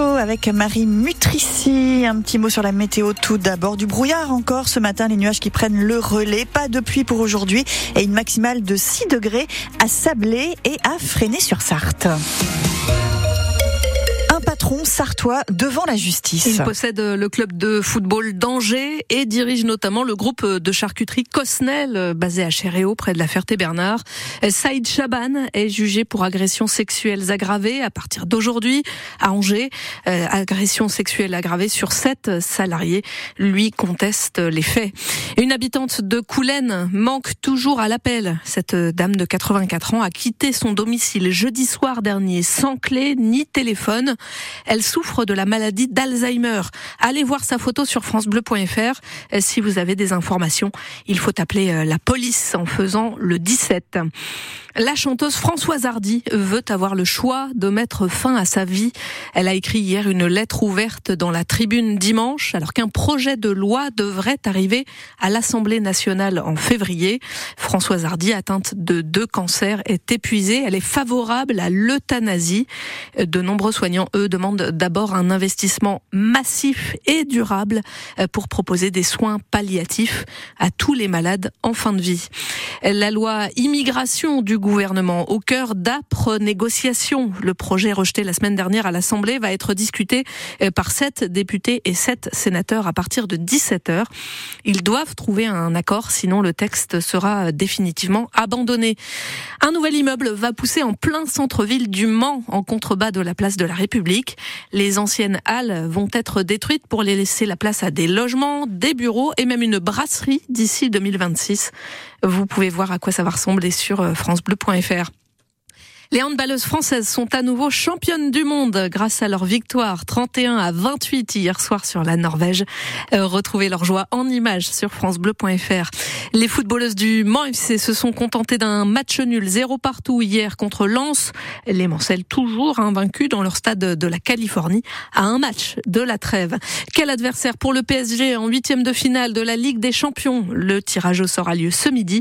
avec Marie Mutrici. Un petit mot sur la météo tout d'abord. Du brouillard encore ce matin, les nuages qui prennent le relais. Pas de pluie pour aujourd'hui et une maximale de 6 degrés à Sablé et à Freinet-sur-Sarthe sartois devant la justice. Il possède le club de football d'Angers et dirige notamment le groupe de charcuterie Cosnel, basé à Chéréo, près de la Ferté-Bernard. Saïd Chaban est jugé pour agressions sexuelles aggravées à partir d'aujourd'hui à Angers. Euh, agression sexuelle aggravée sur sept salariés. Lui conteste les faits. Une habitante de Coulennes manque toujours à l'appel. Cette dame de 84 ans a quitté son domicile jeudi soir dernier sans clé ni téléphone. Elle souffre de la maladie d'Alzheimer. Allez voir sa photo sur francebleu.fr si vous avez des informations. Il faut appeler euh, la police en faisant le 17. La chanteuse Françoise Hardy veut avoir le choix de mettre fin à sa vie. Elle a écrit hier une lettre ouverte dans la tribune dimanche alors qu'un projet de loi devrait arriver à l'Assemblée nationale en février. Françoise Hardy, atteinte de deux cancers, est épuisée. Elle est favorable à l'euthanasie. De nombreux soignants, eux, demandent d'abord un investissement massif et durable pour proposer des soins palliatifs à tous les malades en fin de vie. La loi immigration du gouvernement au cœur d'âpres négociations. Le projet rejeté la semaine dernière à l'Assemblée va être discuté euh, par sept députés et sept sénateurs à partir de 17 heures. Ils doivent trouver un accord, sinon le texte sera définitivement abandonné. Un nouvel immeuble va pousser en plein centre-ville du Mans, en contrebas de la place de la République. Les anciennes halles vont être détruites pour les laisser la place à des logements, des bureaux et même une brasserie d'ici 2026. Vous pouvez voir à quoi ça va ressembler sur euh, France Bleu bleu.fr. Les handballeuses françaises sont à nouveau championnes du monde grâce à leur victoire 31 à 28 hier soir sur la Norvège. Euh, retrouvez leur joie en images sur francebleu.fr. Les footballeuses du Mans se sont contentées d'un match nul zéro partout hier contre Lens. Les Mancelles toujours invaincus dans leur stade de la Californie à un match de la trêve. Quel adversaire pour le PSG en huitième de finale de la Ligue des Champions? Le tirage au sort a lieu ce midi.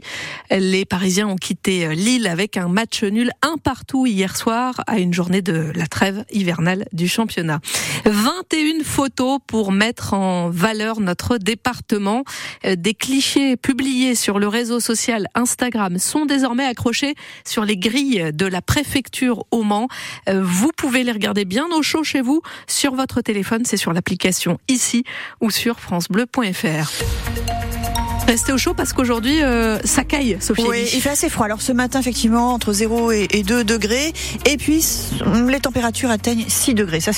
Les Parisiens ont quitté Lille avec un match nul un partout tout hier soir à une journée de la trêve hivernale du championnat. 21 photos pour mettre en valeur notre département. Euh, des clichés publiés sur le réseau social Instagram sont désormais accrochés sur les grilles de la préfecture au Mans. Euh, vous pouvez les regarder bien au chaud chez vous sur votre téléphone, c'est sur l'application ici ou sur francebleu.fr. Restez au chaud parce qu'aujourd'hui, euh, ça caille, Sophie. Oui, il fait assez froid. Alors ce matin, effectivement, entre 0 et 2 degrés. Et puis, les températures atteignent 6 degrés. Ça,